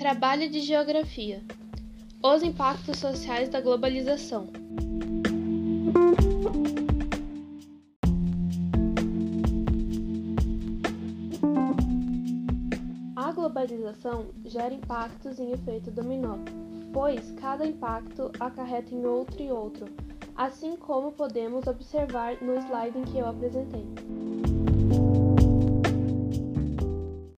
Trabalho de Geografia: Os impactos sociais da globalização. A globalização gera impactos em efeito dominó, pois cada impacto acarreta em outro e outro, assim como podemos observar no slide em que eu apresentei.